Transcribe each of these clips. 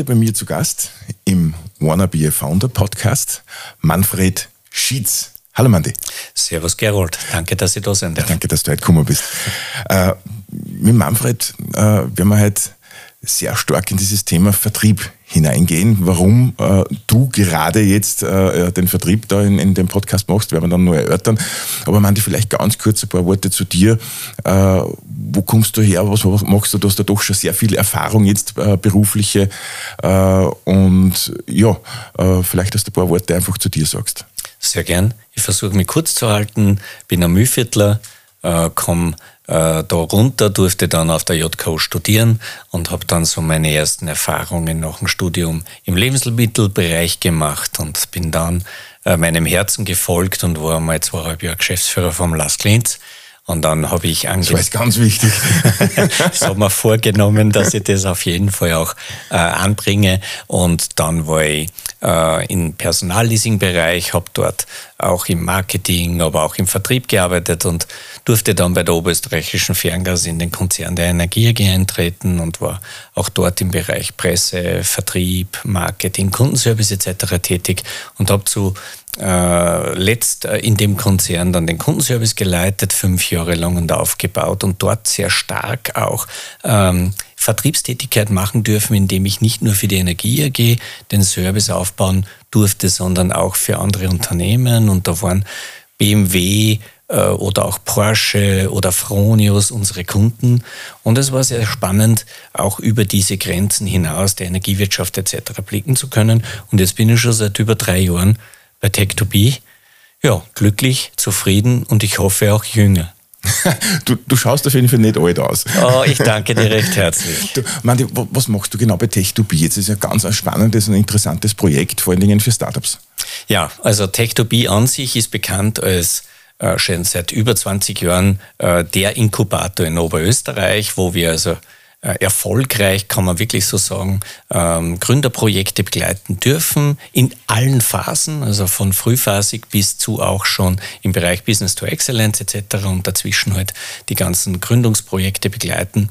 Heute bei mir zu Gast im Wanna Be a Founder Podcast Manfred Schietz. Hallo Mandy. Servus Gerold, danke, dass Sie da sind. Danke, dass du heute gekommen bist. Äh, mit Manfred äh, werden wir heute sehr stark in dieses Thema Vertrieb hineingehen, warum äh, du gerade jetzt äh, den Vertrieb da in, in dem Podcast machst, werden wir dann nur erörtern. Aber Mandy, vielleicht ganz kurz ein paar Worte zu dir. Äh, wo kommst du her? Was, machst du? Du hast da doch schon sehr viel Erfahrung jetzt äh, berufliche. Äh, und ja, äh, vielleicht, dass du ein paar Worte einfach zu dir sagst. Sehr gern. Ich versuche mich kurz zu halten. Bin ein Mühlviertler, äh, komme äh, da runter, durfte dann auf der JKO studieren und habe dann so meine ersten Erfahrungen nach dem Studium im Lebensmittelbereich gemacht und bin dann äh, meinem Herzen gefolgt und war mal zweieinhalb Jahre Geschäftsführer vom Las Klintz. Und dann habe ich angefangen. Das ist ganz wichtig. das habe mir vorgenommen, dass ich das auf jeden Fall auch äh, anbringe. Und dann war ich äh, im Personalleasing-Bereich, habe dort auch im Marketing, aber auch im Vertrieb gearbeitet und durfte dann bei der Oberösterreichischen Ferngas in den Konzern der Energie AG eintreten und war auch dort im Bereich Presse, Vertrieb, Marketing, Kundenservice etc. tätig und habe zu äh, letzt äh, in dem Konzern dann den Kundenservice geleitet, fünf Jahre lang und aufgebaut und dort sehr stark auch ähm, Vertriebstätigkeit machen dürfen, indem ich nicht nur für die Energie AG den Service aufbauen durfte, sondern auch für andere Unternehmen und da waren BMW, äh, oder auch Porsche oder Fronius unsere Kunden. Und es war sehr spannend, auch über diese Grenzen hinaus der Energiewirtschaft etc. blicken zu können. Und jetzt bin ich schon seit über drei Jahren bei Tech2B. Ja, glücklich, zufrieden und ich hoffe auch jünger. Du, du schaust auf jeden Fall nicht alt aus. Oh, ich danke dir recht herzlich. Du, Mandy, was machst du genau bei Tech2B? Jetzt ist ja ganz ein spannendes und interessantes Projekt, vor allen Dingen für Startups. Ja, also Tech2B an sich ist bekannt als äh, schon seit über 20 Jahren äh, der Inkubator in Oberösterreich, wo wir also erfolgreich, kann man wirklich so sagen, ähm, Gründerprojekte begleiten dürfen in allen Phasen, also von frühphasig bis zu auch schon im Bereich Business to Excellence etc. und dazwischen halt die ganzen Gründungsprojekte begleiten.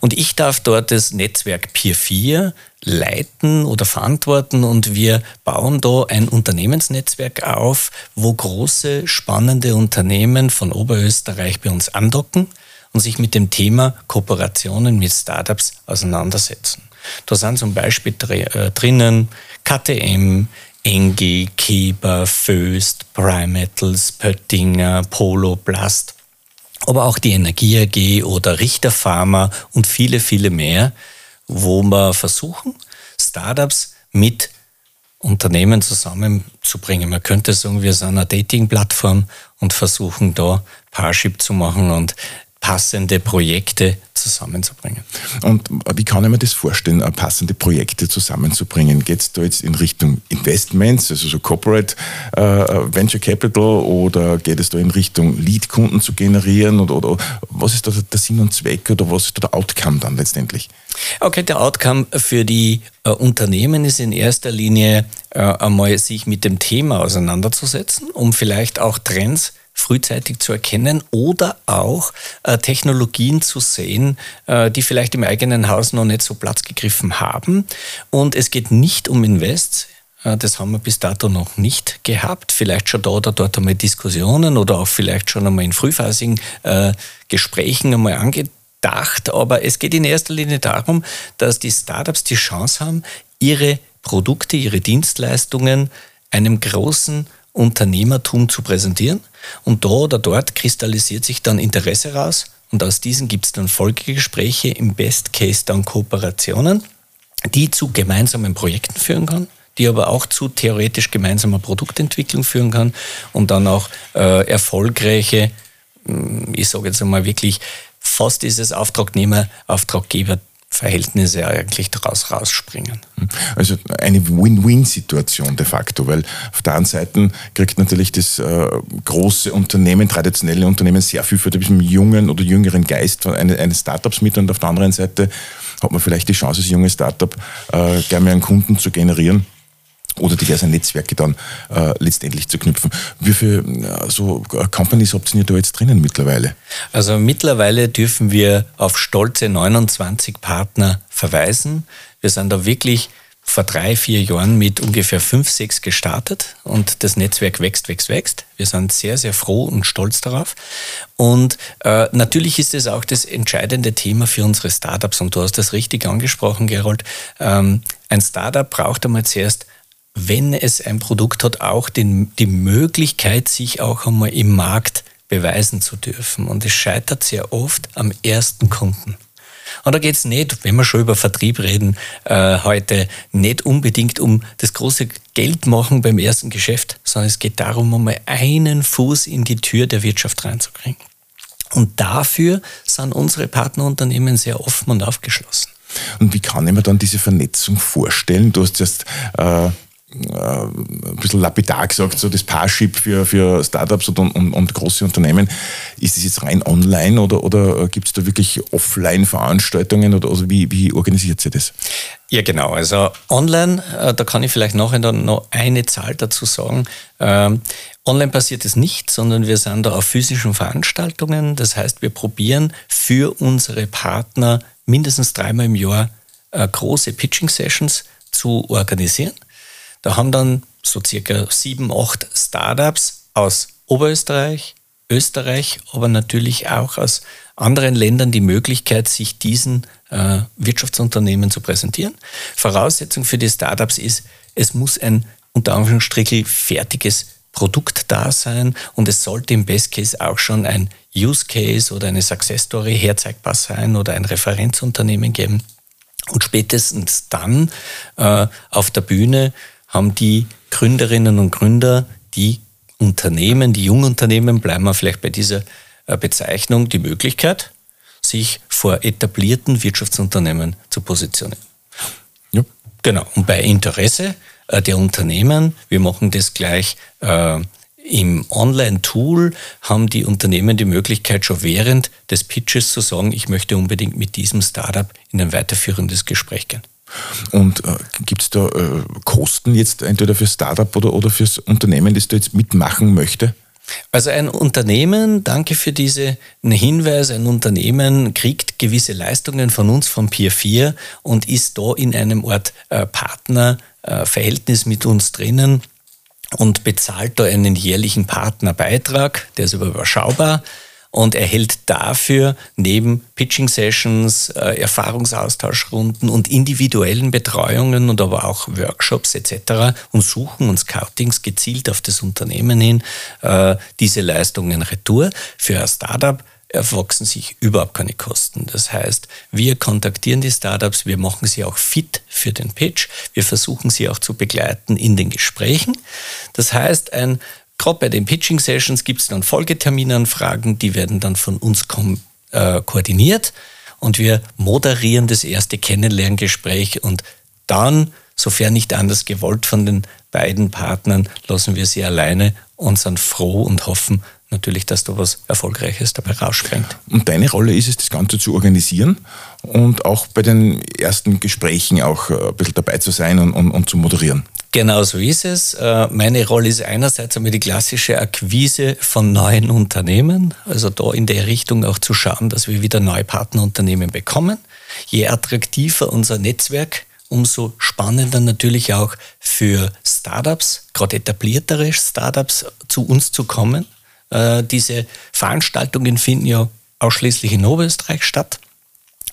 Und ich darf dort das Netzwerk Peer 4 leiten oder verantworten und wir bauen da ein Unternehmensnetzwerk auf, wo große, spannende Unternehmen von Oberösterreich bei uns andocken und sich mit dem Thema Kooperationen mit Startups auseinandersetzen. Da sind zum Beispiel äh, drinnen KTM, Engie, Keber, Föst, Primetals, Pöttinger, Polo, Plast, aber auch die Energie AG oder Richter Pharma und viele, viele mehr, wo wir versuchen, Startups mit Unternehmen zusammenzubringen. Man könnte sagen, wir sind eine Dating-Plattform und versuchen da Parship zu machen und passende Projekte zusammenzubringen. Und wie kann ich mir das vorstellen, äh, passende Projekte zusammenzubringen? Geht es da jetzt in Richtung Investments, also so Corporate äh, Venture Capital, oder geht es da in Richtung Lead-Kunden zu generieren? Oder, oder was ist da der Sinn und Zweck oder was ist da der Outcome dann letztendlich? Okay, der Outcome für die äh, Unternehmen ist in erster Linie äh, einmal sich mit dem Thema auseinanderzusetzen, um vielleicht auch Trends frühzeitig zu erkennen oder auch äh, Technologien zu sehen, äh, die vielleicht im eigenen Haus noch nicht so Platz gegriffen haben. Und es geht nicht um Invests. Äh, das haben wir bis dato noch nicht gehabt. Vielleicht schon da oder dort einmal Diskussionen oder auch vielleicht schon einmal in frühphasigen äh, Gesprächen einmal angedacht. Aber es geht in erster Linie darum, dass die Startups die Chance haben, ihre Produkte, ihre Dienstleistungen einem großen Unternehmertum zu präsentieren. Und da oder dort kristallisiert sich dann Interesse raus. Und aus diesen gibt es dann Folgegespräche, im Best Case dann Kooperationen, die zu gemeinsamen Projekten führen kann, die aber auch zu theoretisch gemeinsamer Produktentwicklung führen kann und dann auch äh, erfolgreiche, hm, ich sage jetzt einmal wirklich, fast dieses Auftragnehmer-Auftraggeber Verhältnisse eigentlich daraus rausspringen. Also eine Win-Win-Situation de facto, weil auf der einen Seite kriegt natürlich das äh, große Unternehmen, traditionelle Unternehmen sehr viel für den jungen oder jüngeren Geist eines Startups mit und auf der anderen Seite hat man vielleicht die Chance, als junges Startup äh, gerne einen Kunden zu generieren oder diverse Netzwerke dann äh, letztendlich zu knüpfen. Wie viele äh, so äh, Companies habt ihr da jetzt drinnen mittlerweile? Also mittlerweile dürfen wir auf stolze 29 Partner verweisen. Wir sind da wirklich vor drei, vier Jahren mit ungefähr fünf, sechs gestartet und das Netzwerk wächst, wächst, wächst. Wir sind sehr, sehr froh und stolz darauf. Und äh, natürlich ist es auch das entscheidende Thema für unsere Startups und du hast das richtig angesprochen, Gerold. Ähm, ein Startup braucht einmal zuerst wenn es ein Produkt hat, auch den, die Möglichkeit, sich auch einmal im Markt beweisen zu dürfen. Und es scheitert sehr oft am ersten Kunden. Und da geht es nicht, wenn wir schon über Vertrieb reden, äh, heute nicht unbedingt um das große Geld machen beim ersten Geschäft, sondern es geht darum, einmal einen Fuß in die Tür der Wirtschaft reinzukriegen. Und dafür sind unsere Partnerunternehmen sehr offen und aufgeschlossen. Und wie kann ich mir dann diese Vernetzung vorstellen? Du hast jetzt äh, ein bisschen lapidar gesagt, so das Parship für, für Startups und, und, und große Unternehmen. Ist das jetzt rein online oder, oder gibt es da wirklich Offline-Veranstaltungen oder also wie, wie organisiert sie das? Ja, genau. Also online, äh, da kann ich vielleicht nachher dann noch eine Zahl dazu sagen. Ähm, online passiert es nicht, sondern wir sind da auf physischen Veranstaltungen. Das heißt, wir probieren für unsere Partner mindestens dreimal im Jahr äh, große Pitching-Sessions zu organisieren. Da haben dann so circa sieben, acht Startups aus Oberösterreich, Österreich, aber natürlich auch aus anderen Ländern die Möglichkeit, sich diesen äh, Wirtschaftsunternehmen zu präsentieren. Voraussetzung für die Startups ist, es muss ein unter Anführungsstrichen fertiges Produkt da sein und es sollte im Best Case auch schon ein Use Case oder eine Success Story herzeigbar sein oder ein Referenzunternehmen geben. Und spätestens dann äh, auf der Bühne haben die Gründerinnen und Gründer, die Unternehmen, die Jungunternehmen, bleiben wir vielleicht bei dieser äh, Bezeichnung, die Möglichkeit, sich vor etablierten Wirtschaftsunternehmen zu positionieren. Ja. Genau. Und bei Interesse äh, der Unternehmen, wir machen das gleich äh, im Online-Tool, haben die Unternehmen die Möglichkeit, schon während des Pitches zu sagen, ich möchte unbedingt mit diesem Startup in ein weiterführendes Gespräch gehen. Und äh, gibt es da äh, Kosten jetzt entweder für Startup oder, oder fürs Unternehmen, das da jetzt mitmachen möchte? Also ein Unternehmen, danke für diesen Hinweis, ein Unternehmen kriegt gewisse Leistungen von uns, von Peer 4 und ist da in einem Art äh, Partnerverhältnis mit uns drinnen und bezahlt da einen jährlichen Partnerbeitrag, der ist aber überschaubar und erhält dafür neben Pitching-Sessions, äh, Erfahrungsaustauschrunden und individuellen Betreuungen und aber auch Workshops etc. und Suchen und Scoutings gezielt auf das Unternehmen hin äh, diese Leistungen retour. Für ein Startup erwachsen sich überhaupt keine Kosten. Das heißt, wir kontaktieren die Startups, wir machen sie auch fit für den Pitch, wir versuchen sie auch zu begleiten in den Gesprächen. Das heißt, ein Gerade bei den Pitching Sessions gibt es dann Folgeterminanfragen, die werden dann von uns äh, koordiniert und wir moderieren das erste Kennenlerngespräch und dann, sofern nicht anders gewollt von den beiden Partnern, lassen wir sie alleine und sind froh und hoffen natürlich, dass da was Erfolgreiches dabei rausspringt. Und deine Rolle ist es, das Ganze zu organisieren und auch bei den ersten Gesprächen auch äh, ein bisschen dabei zu sein und, und, und zu moderieren. Genau so ist es. Äh, meine Rolle ist einerseits einmal die klassische Akquise von neuen Unternehmen, also da in der Richtung auch zu schauen, dass wir wieder neue Partnerunternehmen bekommen. Je attraktiver unser Netzwerk, umso spannender natürlich auch für Startups, gerade etabliertere Startups zu uns zu kommen. Äh, diese Veranstaltungen finden ja ausschließlich in Oberösterreich statt.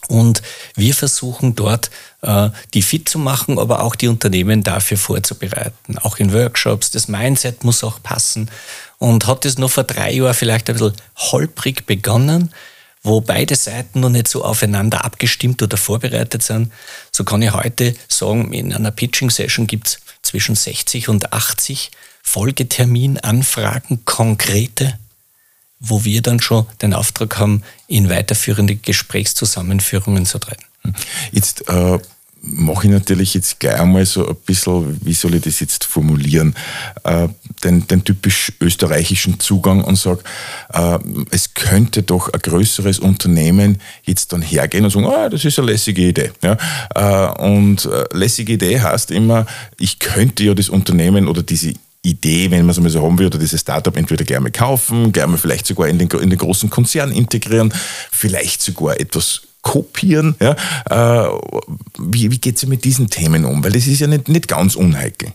Und wir versuchen dort, äh, die fit zu machen, aber auch die Unternehmen dafür vorzubereiten. Auch in Workshops. Das Mindset muss auch passen. Und hat es noch vor drei Jahren vielleicht ein bisschen holprig begonnen, wo beide Seiten noch nicht so aufeinander abgestimmt oder vorbereitet sind, so kann ich heute sagen, in einer Pitching-Session gibt es zwischen 60 und 80 Folgeterminanfragen, konkrete wo wir dann schon den Auftrag haben, in weiterführende Gesprächszusammenführungen zu treten. Jetzt äh, mache ich natürlich jetzt gleich einmal so ein bisschen, wie soll ich das jetzt formulieren, äh, den, den, typisch österreichischen Zugang und sage, äh, es könnte doch ein größeres Unternehmen jetzt dann hergehen und sagen, ah, das ist eine lässige Idee. Ja? Äh, und äh, lässige Idee heißt immer, ich könnte ja das Unternehmen oder diese Idee, wenn man es mal so haben oder dieses Startup entweder gerne kaufen, gerne vielleicht sogar in den, in den großen Konzern integrieren, vielleicht sogar etwas kopieren? Ja? Äh, wie wie geht es mit diesen Themen um? Weil das ist ja nicht, nicht ganz unheikel.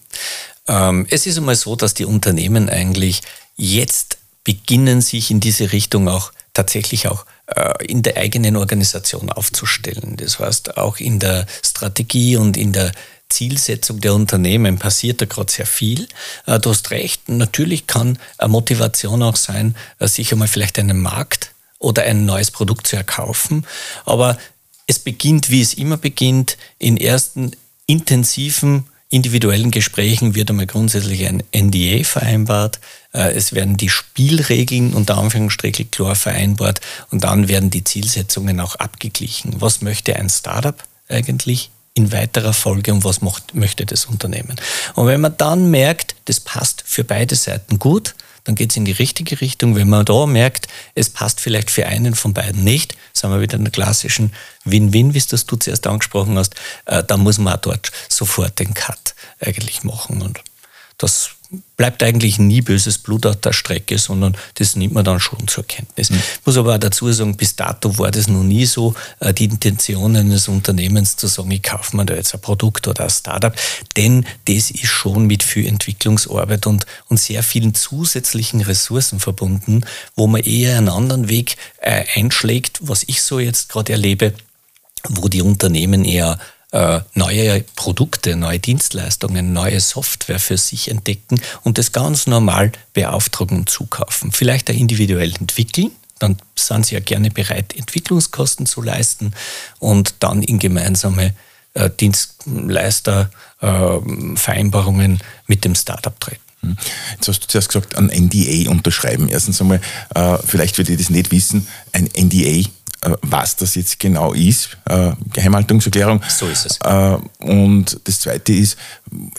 Ähm, es ist einmal so, dass die Unternehmen eigentlich jetzt beginnen, sich in diese Richtung auch tatsächlich auch äh, in der eigenen Organisation aufzustellen. Das heißt, auch in der Strategie und in der Zielsetzung der Unternehmen passiert da gerade sehr viel. Äh, du hast recht, natürlich kann eine Motivation auch sein, äh, sich einmal vielleicht einen Markt oder ein neues Produkt zu erkaufen. Aber es beginnt, wie es immer beginnt, in ersten intensiven individuellen Gesprächen wird einmal grundsätzlich ein NDA vereinbart. Äh, es werden die Spielregeln unter Anführungsstrichen klar vereinbart und dann werden die Zielsetzungen auch abgeglichen. Was möchte ein Startup eigentlich in weiterer Folge und was möchte das Unternehmen? Und wenn man dann merkt, das passt für beide Seiten gut, dann geht es in die richtige Richtung. Wenn man da merkt, es passt vielleicht für einen von beiden nicht, sind wir wieder in der klassischen Win-Win, wie es das du zuerst angesprochen hast, äh, dann muss man auch dort sofort den Cut eigentlich machen. Und das bleibt eigentlich nie böses Blut auf der Strecke, sondern das nimmt man dann schon zur Kenntnis. Mhm. Ich muss aber auch dazu sagen, bis dato war das noch nie so, äh, die Intention eines Unternehmens zu sagen, ich kaufe mir da jetzt ein Produkt oder ein Startup, denn das ist schon mit viel Entwicklungsarbeit und, und sehr vielen zusätzlichen Ressourcen verbunden, wo man eher einen anderen Weg äh, einschlägt, was ich so jetzt gerade erlebe, wo die Unternehmen eher äh, neue Produkte, neue Dienstleistungen, neue Software für sich entdecken und das ganz normal beauftragen und zukaufen. Vielleicht auch individuell entwickeln, dann sind sie ja gerne bereit, Entwicklungskosten zu leisten und dann in gemeinsame äh, Dienstleistervereinbarungen äh, mit dem Startup treten. Hm. Jetzt hast du zuerst gesagt, ein NDA unterschreiben. Erstens einmal, äh, vielleicht würde ich das nicht wissen, ein NDA was das jetzt genau ist, äh, Geheimhaltungserklärung. So ist es. Äh, und das Zweite ist,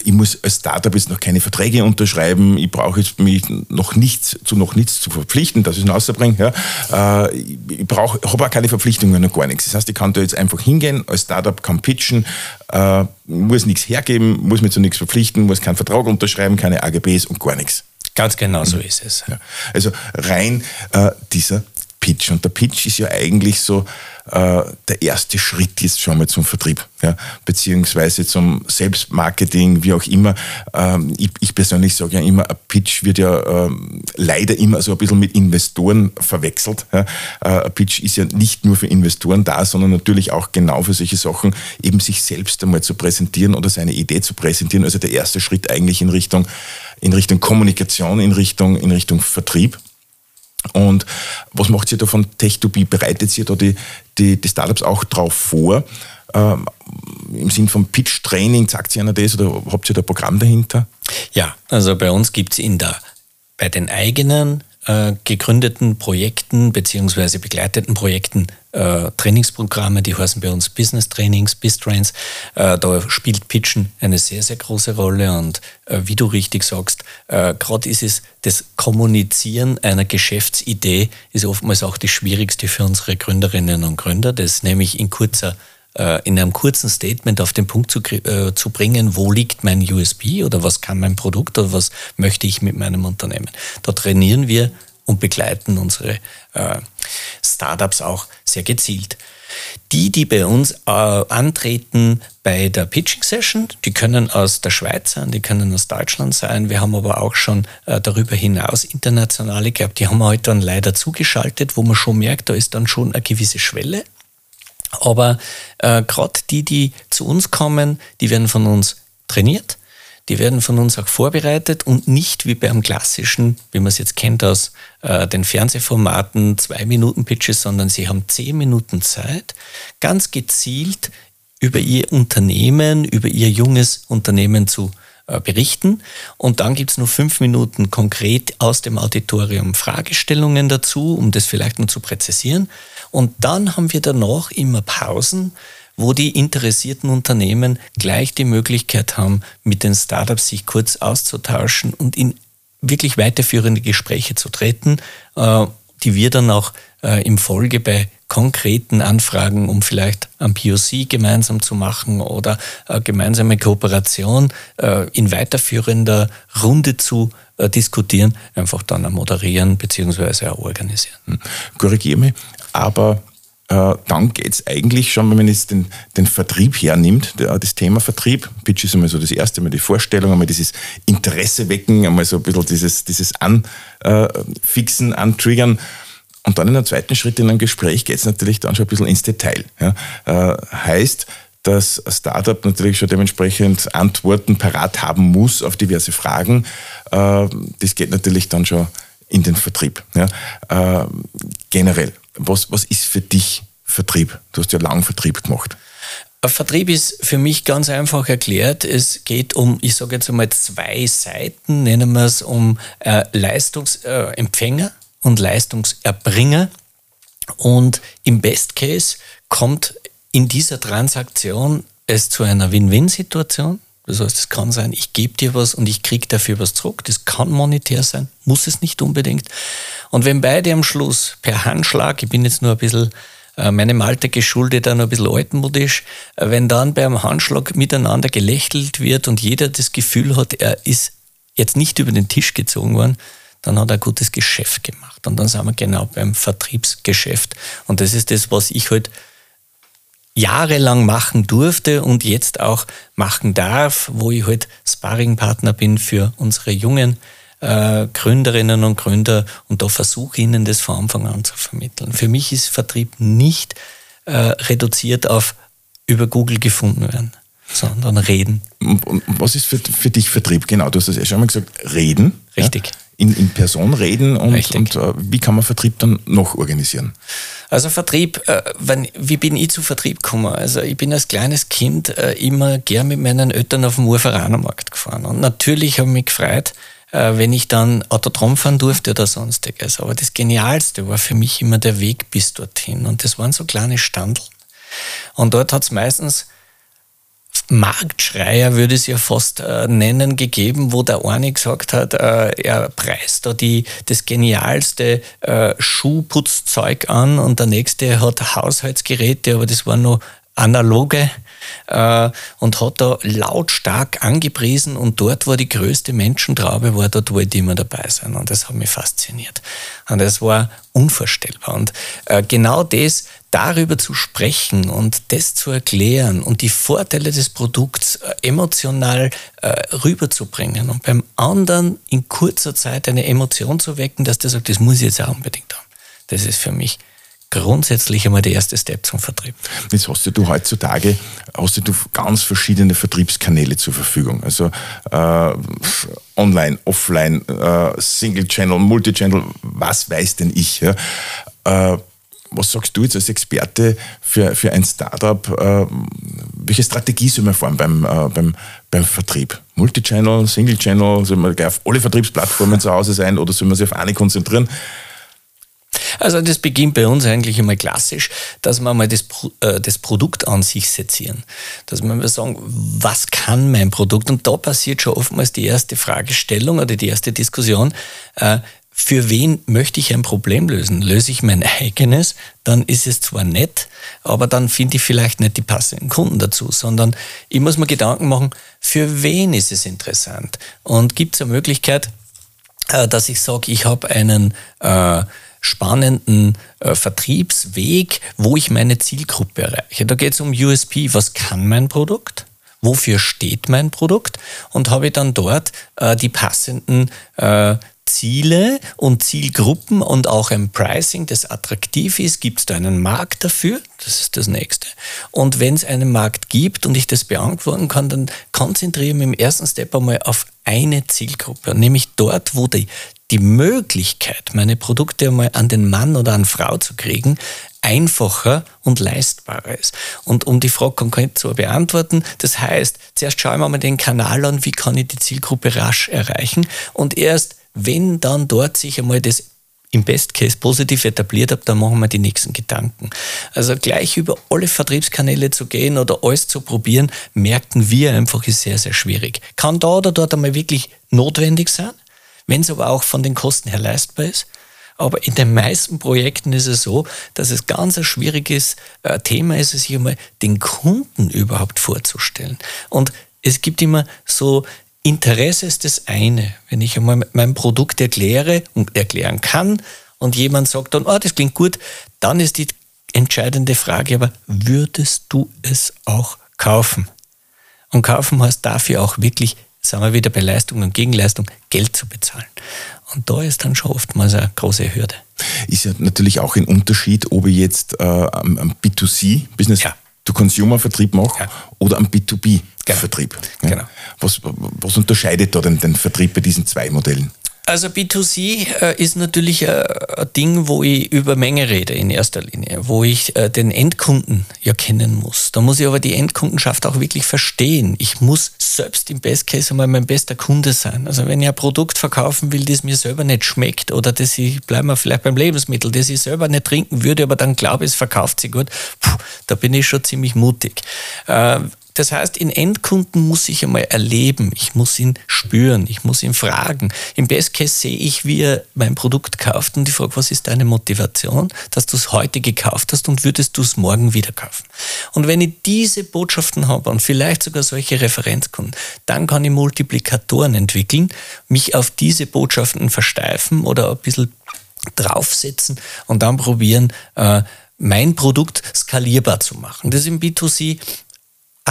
ich muss als Startup jetzt noch keine Verträge unterschreiben, ich brauche jetzt mich noch nichts zu noch nichts zu verpflichten, dass ich es rausbringe. Ja. Äh, ich brauche, habe auch keine Verpflichtungen und gar nichts. Das heißt, ich kann da jetzt einfach hingehen, als Startup kann pitchen, äh, muss nichts hergeben, muss mich zu nichts verpflichten, muss keinen Vertrag unterschreiben, keine AGBs und gar nichts. Ganz genau so ist es. Ja. Also rein äh, dieser Pitch. Und der Pitch ist ja eigentlich so äh, der erste Schritt jetzt schon mal zum Vertrieb, ja, beziehungsweise zum Selbstmarketing, wie auch immer. Ähm, ich, ich, persönlich sage ja immer, ein Pitch wird ja ähm, leider immer so ein bisschen mit Investoren verwechselt. Ja. Äh, ein Pitch ist ja nicht nur für Investoren da, sondern natürlich auch genau für solche Sachen, eben sich selbst einmal zu präsentieren oder seine Idee zu präsentieren. Also der erste Schritt eigentlich in Richtung, in Richtung Kommunikation, in Richtung, in Richtung Vertrieb. Und was macht ihr da von Tech2B? Bereitet ihr da die, die, die Startups auch drauf vor? Ähm, Im Sinn von Pitch-Training, sagt ihr einer das oder habt ihr da ein Programm dahinter? Ja, also bei uns gibt es in der, bei den eigenen äh, gegründeten Projekten beziehungsweise begleiteten Projekten äh, Trainingsprogramme, die heißen bei uns Business Trainings, BizTrains. Äh, da spielt Pitchen eine sehr, sehr große Rolle und äh, wie du richtig sagst, äh, gerade ist es das Kommunizieren einer Geschäftsidee ist oftmals auch das Schwierigste für unsere Gründerinnen und Gründer, das nämlich in kurzer äh, in einem kurzen Statement auf den Punkt zu, äh, zu bringen, wo liegt mein USB oder was kann mein Produkt oder was möchte ich mit meinem Unternehmen. Da trainieren wir und begleiten unsere äh, Startups auch sehr gezielt. Die, die bei uns äh, antreten bei der Pitching Session, die können aus der Schweiz sein, die können aus Deutschland sein. Wir haben aber auch schon äh, darüber hinaus internationale gehabt. Die haben wir heute dann leider zugeschaltet, wo man schon merkt, da ist dann schon eine gewisse Schwelle. Aber äh, gerade die, die zu uns kommen, die werden von uns trainiert, die werden von uns auch vorbereitet und nicht wie beim klassischen, wie man es jetzt kennt aus äh, den Fernsehformaten, zwei Minuten Pitches, sondern sie haben zehn Minuten Zeit, ganz gezielt über ihr Unternehmen, über ihr junges Unternehmen zu äh, berichten. Und dann gibt es nur fünf Minuten konkret aus dem Auditorium Fragestellungen dazu, um das vielleicht noch zu präzisieren. Und dann haben wir danach immer Pausen, wo die interessierten Unternehmen gleich die Möglichkeit haben, mit den Startups sich kurz auszutauschen und in wirklich weiterführende Gespräche zu treten, äh, die wir dann auch äh, im Folge bei konkreten Anfragen, um vielleicht am POC gemeinsam zu machen oder äh, gemeinsame Kooperation in weiterführender Runde zu diskutieren, einfach dann moderieren bzw. organisieren. Hm. Korrigiere mich, aber äh, dann geht es eigentlich schon, wenn man jetzt den, den Vertrieb hernimmt, das Thema Vertrieb, Pitch ist einmal so das erste, einmal die Vorstellung, einmal dieses Interesse wecken, einmal so ein bisschen dieses, dieses Anfixen, Antriggern. Und dann in einem zweiten Schritt in einem Gespräch geht es natürlich dann schon ein bisschen ins Detail. Ja. Äh, heißt, dass ein Startup natürlich schon dementsprechend Antworten parat haben muss auf diverse Fragen. Äh, das geht natürlich dann schon in den Vertrieb. Ja. Äh, generell, was, was ist für dich Vertrieb? Du hast ja lange Vertrieb gemacht. Vertrieb ist für mich ganz einfach erklärt. Es geht um, ich sage jetzt einmal zwei Seiten, nennen wir es um äh, Leistungsempfänger äh, und Leistungserbringer. Und im Best Case kommt in dieser Transaktion es zu einer Win-Win-Situation. Das heißt, es kann sein, ich gebe dir was und ich kriege dafür was zurück. Das kann monetär sein, muss es nicht unbedingt. Und wenn beide am Schluss per Handschlag, ich bin jetzt nur ein bisschen äh, meinem Alter geschuldet, noch ein bisschen altmodisch, äh, wenn dann beim Handschlag miteinander gelächelt wird und jeder das Gefühl hat, er ist jetzt nicht über den Tisch gezogen worden, dann hat er ein gutes Geschäft gemacht. Und dann sind wir genau beim Vertriebsgeschäft. Und das ist das, was ich halt jahrelang machen durfte und jetzt auch machen darf, wo ich halt Sparringpartner bin für unsere jungen äh, Gründerinnen und Gründer und da versuche ich ihnen das von Anfang an zu vermitteln. Für mich ist Vertrieb nicht äh, reduziert auf über Google gefunden werden, sondern reden. Und was ist für, für dich Vertrieb? Genau, du hast es ja schon mal gesagt, reden. Richtig. Ja? In, in Person reden und, und äh, wie kann man Vertrieb dann noch organisieren? Also Vertrieb, äh, wenn, wie bin ich zu Vertrieb gekommen? Also ich bin als kleines Kind äh, immer gern mit meinen Eltern auf dem Urveranermarkt gefahren. Und natürlich habe ich mich gefreut, äh, wenn ich dann Autodrom fahren durfte oder sonstiges. Aber das Genialste war für mich immer der Weg bis dorthin. Und das waren so kleine Standeln. Und dort hat es meistens Marktschreier, würde ich es ja fast äh, nennen, gegeben, wo der eine gesagt hat, äh, er preist da die, das genialste äh, Schuhputzzeug an und der nächste hat Haushaltsgeräte, aber das waren nur analoge äh, und hat da lautstark angepriesen und dort war die größte Menschentraube, war dort wollte ich immer dabei sein und das hat mich fasziniert. Und das war unvorstellbar. Und äh, genau das, darüber zu sprechen und das zu erklären und die Vorteile des Produkts äh, emotional äh, rüberzubringen und beim anderen in kurzer Zeit eine Emotion zu wecken, dass der sagt, das muss ich jetzt auch unbedingt haben. Das ist für mich grundsätzlich einmal der erste Step zum Vertrieb. Jetzt hast du heutzutage hast du ganz verschiedene Vertriebskanäle zur Verfügung. Also äh, online, offline, äh, Single Channel, Multichannel, was weiß denn ich? Ja? Äh, was sagst du jetzt als Experte für, für ein Startup? Äh, welche Strategie soll man fahren beim, äh, beim, beim Vertrieb? Multichannel, Single Channel, soll man gleich auf alle Vertriebsplattformen zu Hause sein oder soll man sich auf eine konzentrieren? Also das beginnt bei uns eigentlich immer klassisch, dass wir mal das, äh, das Produkt an sich sezieren. Dass wir mal sagen, was kann mein Produkt? Und da passiert schon oftmals die erste Fragestellung oder die erste Diskussion. Äh, für wen möchte ich ein Problem lösen? Löse ich mein eigenes, dann ist es zwar nett, aber dann finde ich vielleicht nicht die passenden Kunden dazu, sondern ich muss mir Gedanken machen, für wen ist es interessant? Und gibt es eine Möglichkeit, äh, dass ich sage, ich habe einen äh, spannenden äh, Vertriebsweg, wo ich meine Zielgruppe erreiche. Da geht es um USP. Was kann mein Produkt? Wofür steht mein Produkt? Und habe ich dann dort äh, die passenden Ziele und Zielgruppen und auch ein Pricing, das attraktiv ist. Gibt es da einen Markt dafür? Das ist das Nächste. Und wenn es einen Markt gibt und ich das beantworten kann, dann konzentriere ich mich im ersten Step einmal auf eine Zielgruppe, nämlich dort, wo die, die Möglichkeit, meine Produkte einmal an den Mann oder an Frau zu kriegen, einfacher und leistbarer ist. Und um die Frage konkret zu beantworten, das heißt, zuerst schauen wir mal den Kanal an, wie kann ich die Zielgruppe rasch erreichen und erst wenn dann dort sich einmal das im Best Case positiv etabliert habe, dann machen wir die nächsten Gedanken. Also gleich über alle Vertriebskanäle zu gehen oder alles zu probieren, merken wir einfach, ist sehr, sehr schwierig. Kann da oder dort einmal wirklich notwendig sein, wenn es aber auch von den Kosten her leistbar ist. Aber in den meisten Projekten ist es so, dass es ganz ein schwieriges äh, Thema ist, sich einmal den Kunden überhaupt vorzustellen. Und es gibt immer so Interesse ist das eine. Wenn ich einmal mein Produkt erkläre und erklären kann und jemand sagt dann, oh, das klingt gut, dann ist die entscheidende Frage, aber würdest du es auch kaufen? Und kaufen heißt dafür auch wirklich, sagen wir wieder bei Leistung und Gegenleistung, Geld zu bezahlen. Und da ist dann schon oftmals eine große Hürde. Ist ja natürlich auch ein Unterschied, ob ich jetzt äh, am, B2C, Business ja. to Consumer Vertrieb mache ja. oder am B2B Vertrieb. Ja? Genau. Was, was unterscheidet da den, den Vertrieb bei diesen zwei Modellen? Also B2C äh, ist natürlich äh, ein Ding, wo ich über Menge rede in erster Linie, wo ich äh, den Endkunden ja kennen muss. Da muss ich aber die Endkundenschaft auch wirklich verstehen. Ich muss selbst im Best Case einmal mein bester Kunde sein. Also wenn ich ein Produkt verkaufen will, das mir selber nicht schmeckt oder das ich, bleiben wir vielleicht beim Lebensmittel, das ich selber nicht trinken würde, aber dann glaube, es verkauft sich gut, puh, da bin ich schon ziemlich mutig. Das heißt, in Endkunden muss ich einmal erleben, ich muss ihn spüren, ich muss ihn fragen. Im Best Case sehe ich, wie er mein Produkt kauft und ich frage, was ist deine Motivation, dass du es heute gekauft hast und würdest du es morgen wieder kaufen? Und wenn ich diese Botschaften habe und vielleicht sogar solche Referenzkunden, dann kann ich Multiplikatoren entwickeln, mich auf diese Botschaften versteifen oder ein bisschen draufsetzen und dann probieren, äh, mein Produkt skalierbar zu machen. Das ist im B2C eine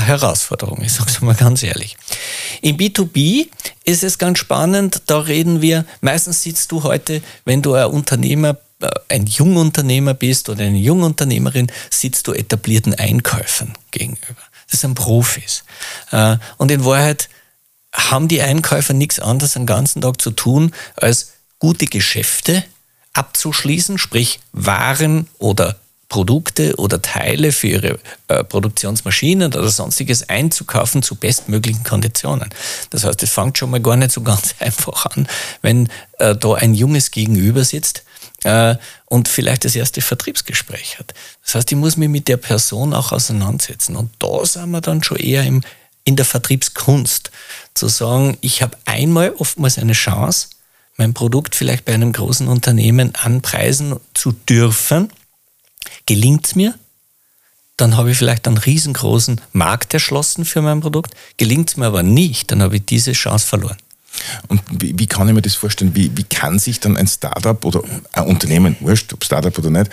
Herausforderung, ich sage es mal ganz ehrlich. Im B2B ist es ganz spannend, da reden wir, meistens sitzt du heute, wenn du ein Unternehmer, äh, ein Jungunternehmer bist oder eine Jungunternehmerin, sitzt du etablierten Einkäufern gegenüber. Das sind Profis. Äh, und in Wahrheit haben die Einkäufer nichts anderes den ganzen Tag zu tun, als gute Geschäfte abzuschließen, sprich Waren oder Produkte oder Teile für ihre äh, Produktionsmaschinen oder sonstiges einzukaufen zu bestmöglichen Konditionen. Das heißt, es fängt schon mal gar nicht so ganz einfach an, wenn äh, da ein junges Gegenüber sitzt äh, und vielleicht das erste Vertriebsgespräch hat. Das heißt, ich muss mich mit der Person auch auseinandersetzen. Und da sind wir dann schon eher im, in der Vertriebskunst, zu sagen, ich habe einmal oftmals eine Chance, mein Produkt vielleicht bei einem großen Unternehmen anpreisen zu dürfen Gelingt es mir, dann habe ich vielleicht einen riesengroßen Markt erschlossen für mein Produkt. Gelingt es mir aber nicht, dann habe ich diese Chance verloren. Und wie, wie, kann ich mir das vorstellen? Wie, wie kann sich dann ein Startup oder ein Unternehmen, wurscht, ob Startup oder nicht,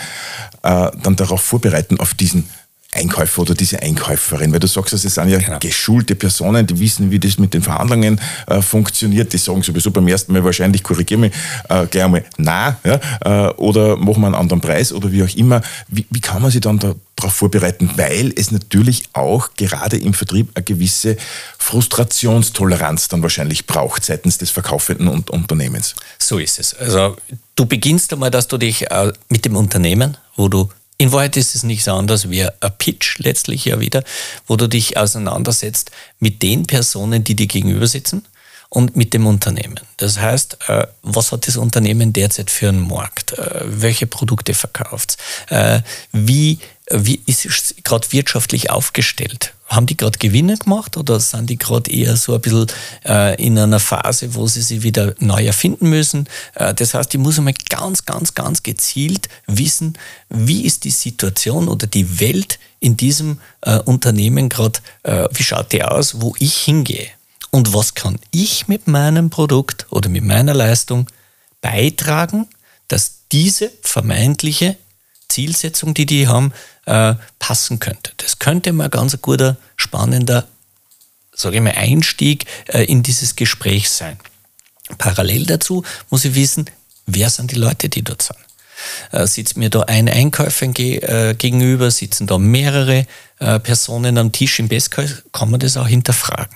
äh, dann darauf vorbereiten, auf diesen Einkäufer oder diese Einkäuferin, weil du sagst, das sind ja genau. geschulte Personen, die wissen, wie das mit den Verhandlungen äh, funktioniert, die sagen sowieso beim ersten Mal wahrscheinlich, korrigiere mich, äh, gleich einmal na, ja, äh, oder machen wir einen anderen Preis oder wie auch immer. Wie, wie kann man sich dann darauf vorbereiten? Weil es natürlich auch gerade im Vertrieb eine gewisse Frustrationstoleranz dann wahrscheinlich braucht seitens des verkaufenden Unternehmens. So ist es. Also du beginnst einmal, dass du dich äh, mit dem Unternehmen, wo du in Wahrheit ist es nichts anderes wie ein Pitch letztlich ja wieder, wo du dich auseinandersetzt mit den Personen, die dir gegenüber sitzen und mit dem Unternehmen. Das heißt, äh, was hat das Unternehmen derzeit für einen Markt? Äh, welche Produkte verkauft es? Äh, wie, wie ist es gerade wirtschaftlich aufgestellt? haben die gerade Gewinne gemacht oder sind die gerade eher so ein bisschen äh, in einer Phase, wo sie sich wieder neu erfinden müssen? Äh, das heißt, ich muss einmal ganz, ganz, ganz gezielt wissen, wie ist die Situation oder die Welt in diesem äh, Unternehmen gerade, äh, wie schaut die aus, wo ich hingehe? Und was kann ich mit meinem Produkt oder mit meiner Leistung beitragen, dass diese vermeintliche Zielsetzung, die die haben, äh, passen könnte. Das könnte mal ganz ein guter, spannender, ich mal, Einstieg äh, in dieses Gespräch sein. Parallel dazu muss ich wissen, wer sind die Leute, die dort sind. Äh, sitzt mir da ein Einkäufer äh, gegenüber, sitzen da mehrere äh, Personen am Tisch im Bestcase, kann man das auch hinterfragen.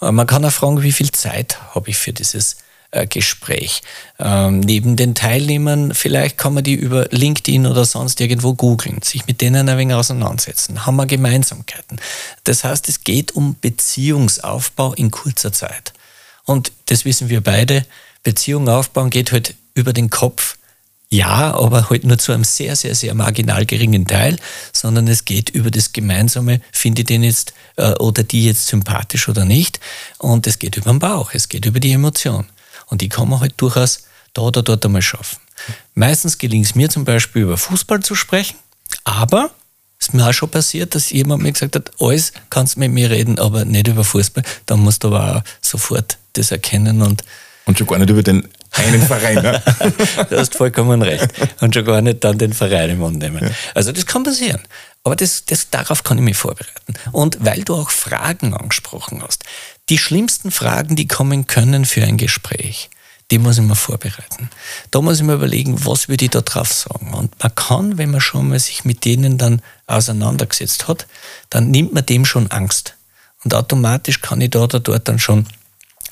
Äh, man kann auch fragen, wie viel Zeit habe ich für dieses äh, Gespräch. Ähm, neben den Teilnehmern, vielleicht kann man die über LinkedIn oder sonst irgendwo googeln, sich mit denen ein wenig auseinandersetzen. Haben wir Gemeinsamkeiten? Das heißt, es geht um Beziehungsaufbau in kurzer Zeit. Und das wissen wir beide. Beziehung aufbauen geht halt über den Kopf. Ja, aber halt nur zu einem sehr, sehr, sehr marginal geringen Teil, sondern es geht über das Gemeinsame, finde ich den jetzt äh, oder die jetzt sympathisch oder nicht. Und es geht über den Bauch, es geht über die Emotion. Und die kann man halt durchaus da oder dort einmal schaffen. Meistens gelingt es mir zum Beispiel über Fußball zu sprechen, aber es ist mir auch schon passiert, dass jemand mir gesagt hat, alles kannst mit mir reden, aber nicht über Fußball. Dann musst du aber auch sofort das erkennen und Und schon gar nicht über den einen Verein. Ne? du hast vollkommen recht. Und schon gar nicht dann den Verein im Mund nehmen. Ja. Also das kann passieren. Aber das, das, darauf kann ich mich vorbereiten. Und weil du auch Fragen angesprochen hast, die schlimmsten Fragen, die kommen können für ein Gespräch, die muss ich mir vorbereiten. Da muss ich mir überlegen, was würde ich da drauf sagen. Und man kann, wenn man schon mal sich mit denen dann auseinandergesetzt hat, dann nimmt man dem schon Angst. Und automatisch kann ich da oder dort dann schon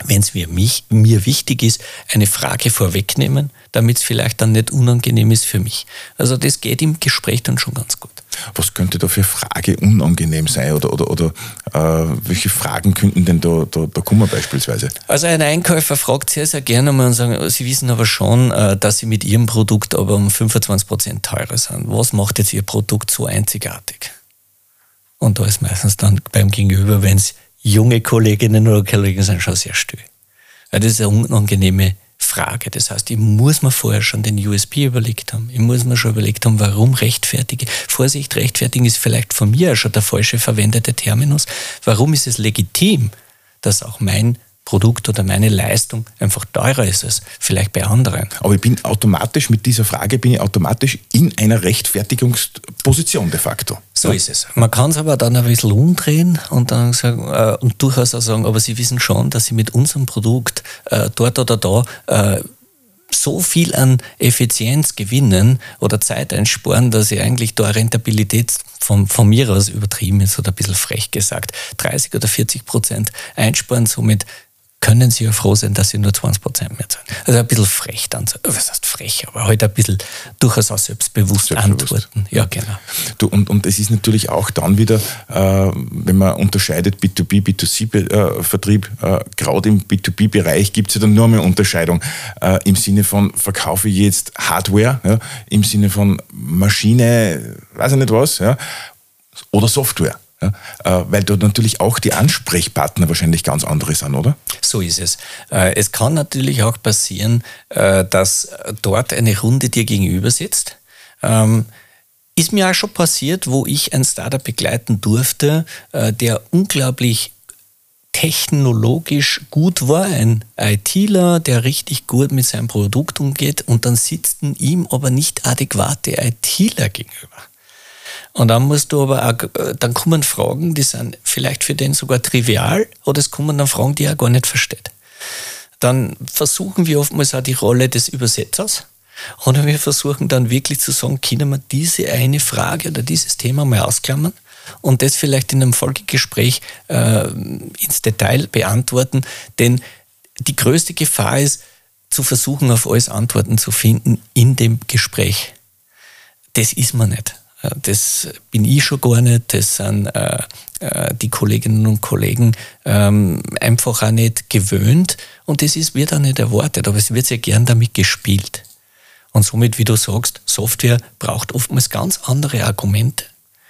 wenn es mir, mich, mir wichtig ist, eine Frage vorwegnehmen, damit es vielleicht dann nicht unangenehm ist für mich. Also das geht im Gespräch dann schon ganz gut. Was könnte da für Frage unangenehm sein oder, oder, oder äh, welche Fragen könnten denn da, da, da kommen beispielsweise? Also ein Einkäufer fragt sehr, sehr gerne mal und sagt, Sie wissen aber schon, äh, dass Sie mit Ihrem Produkt aber um 25 Prozent teurer sind. Was macht jetzt Ihr Produkt so einzigartig? Und da ist meistens dann beim Gegenüber, wenn es junge Kolleginnen oder Kollegen sind schon sehr still. Das ist eine unangenehme Frage. Das heißt, ich muss mir vorher schon den USP überlegt haben. Ich muss mir schon überlegt haben, warum rechtfertige. Vorsicht, rechtfertigen ist vielleicht von mir schon der falsche verwendete Terminus. Warum ist es legitim, dass auch mein Produkt oder meine Leistung einfach teurer ist als vielleicht bei anderen. Aber ich bin automatisch mit dieser Frage bin ich automatisch in einer Rechtfertigungsposition de facto. So ist es. Man kann es aber dann ein bisschen umdrehen und dann sagen äh, und durchaus auch sagen, aber Sie wissen schon, dass Sie mit unserem Produkt äh, dort oder da äh, so viel an Effizienz gewinnen oder Zeit einsparen, dass sie eigentlich da Rentabilität von, von mir aus übertrieben ist oder ein bisschen frech gesagt, 30 oder 40 Prozent einsparen, somit können Sie ja froh sein, dass Sie nur 20 Prozent mehr zahlen. Also ein bisschen frech dann, was heißt frech, aber halt ein bisschen durchaus auch selbstbewusst, selbstbewusst. antworten. Ja, genau. Du, und, und es ist natürlich auch dann wieder, äh, wenn man unterscheidet B2B, B2C-Vertrieb, äh, äh, gerade im B2B-Bereich gibt es ja dann nur mehr Unterscheidung äh, im Sinne von, verkaufe ich jetzt Hardware, ja, im Sinne von Maschine, weiß ich nicht was, ja, oder Software. Ja, äh, weil dort natürlich auch die Ansprechpartner wahrscheinlich ganz andere sind, oder? So ist es. Äh, es kann natürlich auch passieren, äh, dass dort eine Runde dir gegenüber sitzt. Ähm, ist mir auch schon passiert, wo ich ein Startup begleiten durfte, der unglaublich technologisch gut war, ein ITler, der richtig gut mit seinem Produkt umgeht und dann sitzen ihm aber nicht adäquate ITler gegenüber. Und dann musst du aber auch, äh, dann kommen Fragen, die sind vielleicht für den sogar trivial oder es kommen dann Fragen, die er gar nicht versteht. Dann versuchen wir oftmals auch die Rolle des Übersetzers. Und wir versuchen dann wirklich zu sagen, können wir diese eine Frage oder dieses Thema mal ausklammern und das vielleicht in einem Folgegespräch äh, ins Detail beantworten. Denn die größte Gefahr ist, zu versuchen, auf alles Antworten zu finden in dem Gespräch. Das ist man nicht. Äh, das bin ich schon gar nicht, das sind äh, äh, die Kolleginnen und Kollegen ähm, einfach auch nicht gewöhnt und das ist, wird auch nicht erwartet, aber es wird sehr gern damit gespielt. Und somit, wie du sagst, Software braucht oftmals ganz andere Argumente,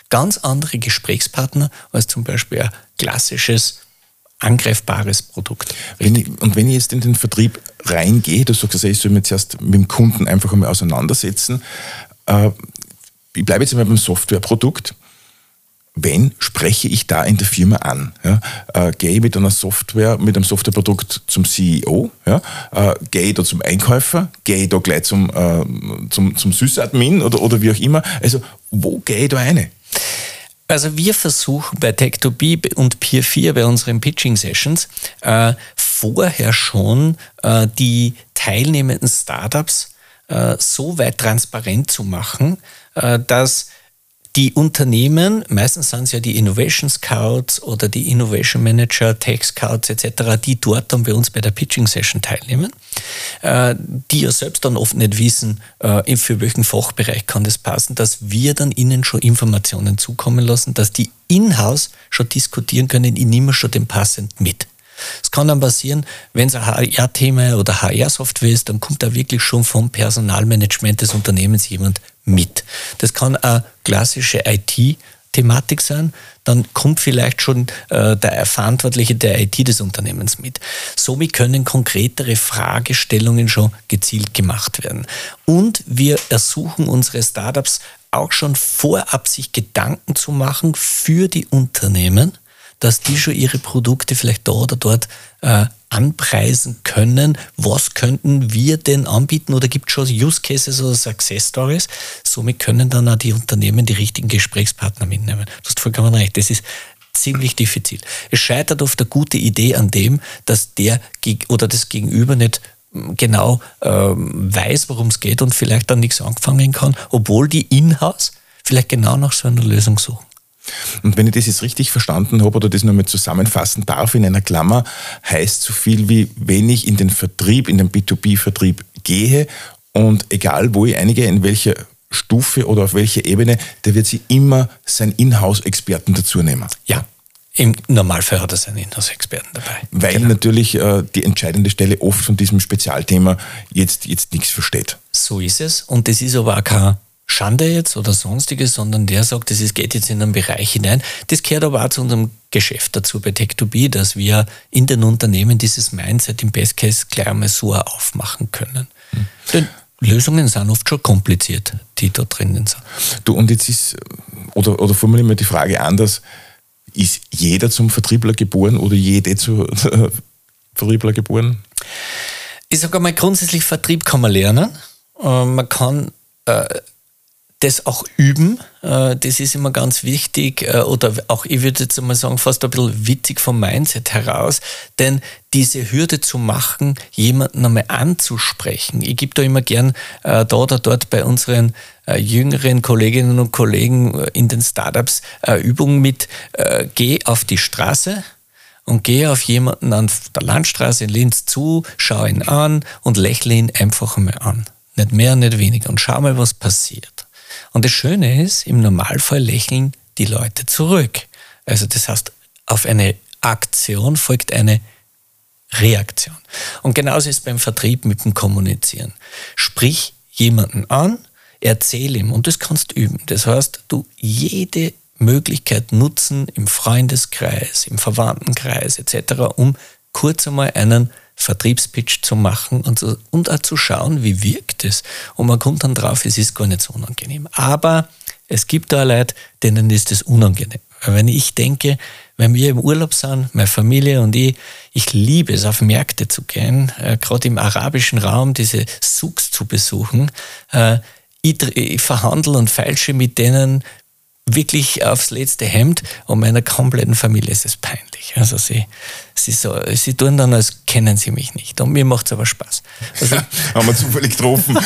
ganz andere Gesprächspartner als zum Beispiel ein klassisches angreifbares Produkt. Wenn ich, und wenn ich jetzt in den Vertrieb reingehe, du sagst, ich soll mich jetzt erst mit dem Kunden einfach einmal auseinandersetzen, ich bleibe jetzt mal beim Softwareprodukt. Wen spreche ich da in der Firma an? Ja, äh, gehe mit einer Software, mit einem Softwareprodukt zum CEO? Ja, äh, gehe da zum Einkäufer? Gehe ich da gleich zum, äh, zum, zum Sysadmin oder, oder wie auch immer? Also, wo gehe ich da eine? Also wir versuchen bei Tech2B und Peer 4 bei unseren Pitching Sessions äh, vorher schon äh, die teilnehmenden Startups äh, so weit transparent zu machen, dass die Unternehmen, meistens sind es ja die Innovation Scouts oder die Innovation Manager, Tech Scouts etc., die dort dann bei uns bei der Pitching Session teilnehmen, äh, die ja selbst dann oft nicht wissen, äh, für welchen Fachbereich kann das passen, dass wir dann ihnen schon Informationen zukommen lassen, dass die in-house schon diskutieren können, ich nehme schon den passend mit. Es kann dann passieren, wenn es ein HR-Thema oder HR-Software ist, dann kommt da wirklich schon vom Personalmanagement des Unternehmens jemand mit. Das kann eine klassische IT- Thematik sein, dann kommt vielleicht schon äh, der Verantwortliche der IT des Unternehmens mit. Somit können konkretere Fragestellungen schon gezielt gemacht werden. Und wir ersuchen unsere Startups auch schon vorab sich Gedanken zu machen für die Unternehmen, dass die schon ihre Produkte vielleicht da oder dort äh, anpreisen können, was könnten wir denn anbieten oder gibt es schon Use Cases oder Success Stories. Somit können dann auch die Unternehmen die richtigen Gesprächspartner mitnehmen. Du hast vollkommen recht, das ist ziemlich diffizil. Es scheitert oft eine gute Idee an dem, dass der oder das Gegenüber nicht hm, genau ähm, weiß, worum es geht und vielleicht dann nichts anfangen kann, obwohl die Inhouse vielleicht genau nach so einer Lösung suchen. Und wenn ich das jetzt richtig verstanden habe oder das nochmal zusammenfassen darf in einer Klammer, heißt so viel wie, wenn ich in den Vertrieb, in den B2B-Vertrieb gehe und egal wo ich einige, in welcher Stufe oder auf welcher Ebene, der wird sie immer seinen Inhouse-Experten dazu nehmen. Ja, im Normalfall hat er seinen Inhouse-Experten dabei. Weil genau. natürlich äh, die entscheidende Stelle oft von diesem Spezialthema jetzt, jetzt nichts versteht. So ist es. Und das ist aber auch kein Schande jetzt oder sonstiges, sondern der sagt, es geht jetzt in einen Bereich hinein. Das gehört aber auch zu unserem Geschäft dazu bei Tech2B, dass wir in den Unternehmen dieses Mindset im Best Case gleich einmal so aufmachen können. Hm. Denn Lösungen sind oft schon kompliziert, die da drinnen sind. Du, und jetzt ist, oder, oder formulieren wir die Frage anders, ist jeder zum Vertriebler geboren oder jede zu Vertriebler geboren? Ich sage einmal, grundsätzlich Vertrieb kann man lernen. Äh, man kann äh, das auch üben, äh, das ist immer ganz wichtig äh, oder auch, ich würde jetzt mal sagen, fast ein bisschen witzig vom Mindset heraus, denn diese Hürde zu machen, jemanden einmal anzusprechen. Ich gebe da immer gern äh, da oder dort bei unseren jüngeren Kolleginnen und Kollegen in den Startups Übungen mit, geh auf die Straße, und gehe auf jemanden an der Landstraße in Linz zu, schau ihn an und lächle ihn einfach einmal an. Nicht mehr, nicht weniger. Und schau mal, was passiert. Und das Schöne ist, im Normalfall lächeln die Leute zurück. Also das heißt, auf eine Aktion folgt eine Reaktion. Und genauso ist es beim Vertrieb mit dem Kommunizieren. Sprich jemanden an, erzähl ihm und das kannst du üben. Das heißt, du jede Möglichkeit nutzen im Freundeskreis, im Verwandtenkreis etc., um kurz einmal einen Vertriebspitch zu machen und, so, und auch zu schauen, wie wirkt es. Und man kommt dann drauf, es ist gar nicht so unangenehm. Aber es gibt da Leute, denen ist es unangenehm. Wenn ich denke, wenn wir im Urlaub sind, meine Familie und ich, ich liebe es, auf Märkte zu gehen, äh, gerade im arabischen Raum diese Souks zu besuchen. Äh, ich, ich verhandle und feilsche mit denen wirklich aufs letzte Hemd und meiner kompletten Familie ist es peinlich. Also sie, sie, so, sie tun dann, als kennen sie mich nicht. Und mir macht es aber Spaß. Also, Haben wir zufällig getroffen.